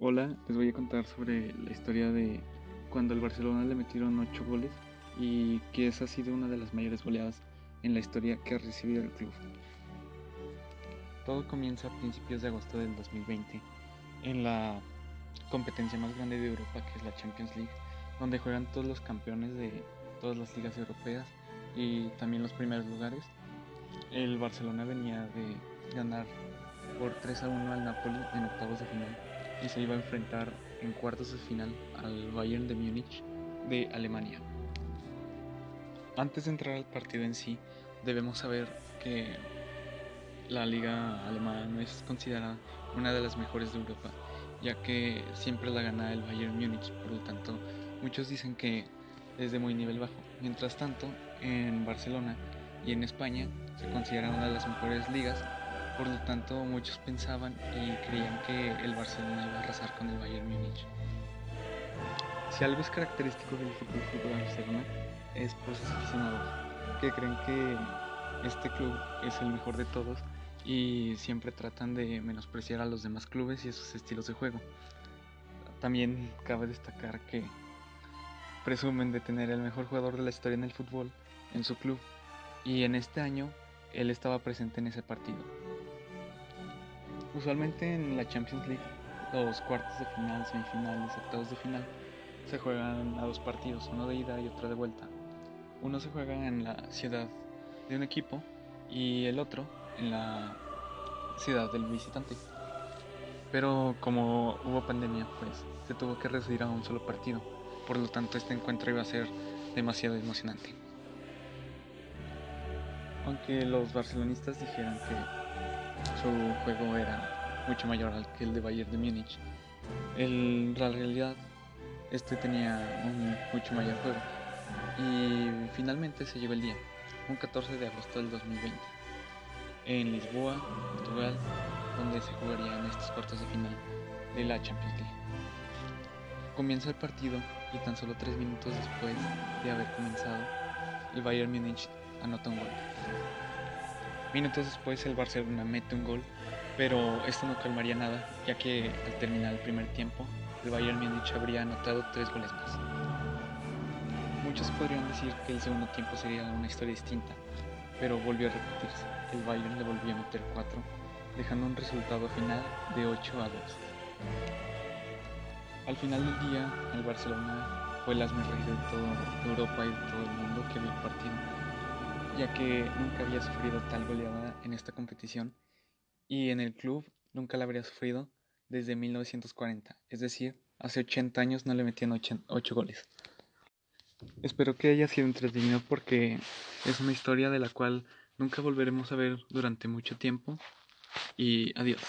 Hola, les voy a contar sobre la historia de cuando el Barcelona le metieron 8 goles y que esa ha sido una de las mayores goleadas en la historia que ha recibido el club. Todo comienza a principios de agosto del 2020 en la competencia más grande de Europa que es la Champions League, donde juegan todos los campeones de todas las ligas europeas y también los primeros lugares. El Barcelona venía de ganar por 3 a 1 al Napoli en octavos de final y se iba a enfrentar en cuartos de final al Bayern de Múnich de Alemania. Antes de entrar al partido en sí, debemos saber que la liga alemana no es considerada una de las mejores de Europa, ya que siempre la gana el Bayern Múnich, por lo tanto, muchos dicen que es de muy nivel bajo. Mientras tanto, en Barcelona y en España se considera una de las mejores ligas por lo tanto, muchos pensaban y creían que el Barcelona iba a arrasar con el Bayern Múnich. Si algo es característico del Fútbol Club Barcelona es por sus aficionados, que creen que este club es el mejor de todos y siempre tratan de menospreciar a los demás clubes y a sus estilos de juego. También cabe destacar que presumen de tener el mejor jugador de la historia en el fútbol en su club y en este año él estaba presente en ese partido. Usualmente en la Champions League, los cuartos de final, semifinales, octavos de final, se juegan a dos partidos, uno de ida y otro de vuelta. Uno se juega en la ciudad de un equipo y el otro en la ciudad del visitante. Pero como hubo pandemia, pues se tuvo que reducir a un solo partido. Por lo tanto, este encuentro iba a ser demasiado emocionante. Aunque los barcelonistas dijeran que su juego era mucho mayor al que el de Bayern de Múnich. En la realidad, este tenía un mucho mayor juego. Y finalmente se llegó el día, un 14 de agosto del 2020, en Lisboa, Portugal, donde se jugaría en estos cuartos de final de la Champions League. Comienza el partido y tan solo tres minutos después de haber comenzado, el Bayern Múnich anota un gol. Minutos después el Barcelona mete un gol, pero esto no calmaría nada, ya que al terminar el primer tiempo, el Bayern Múnich habría anotado tres goles más. Muchos podrían decir que el segundo tiempo sería una historia distinta, pero volvió a repetirse. El Bayern le volvió a meter cuatro, dejando un resultado final de 8 a 2. Al final del día, el Barcelona fue el asme de toda Europa y de todo el mundo que vio el partido ya que nunca había sufrido tal goleada en esta competición y en el club nunca la habría sufrido desde 1940, es decir, hace 80 años no le metían 8 goles. Espero que haya sido entretenido porque es una historia de la cual nunca volveremos a ver durante mucho tiempo y adiós.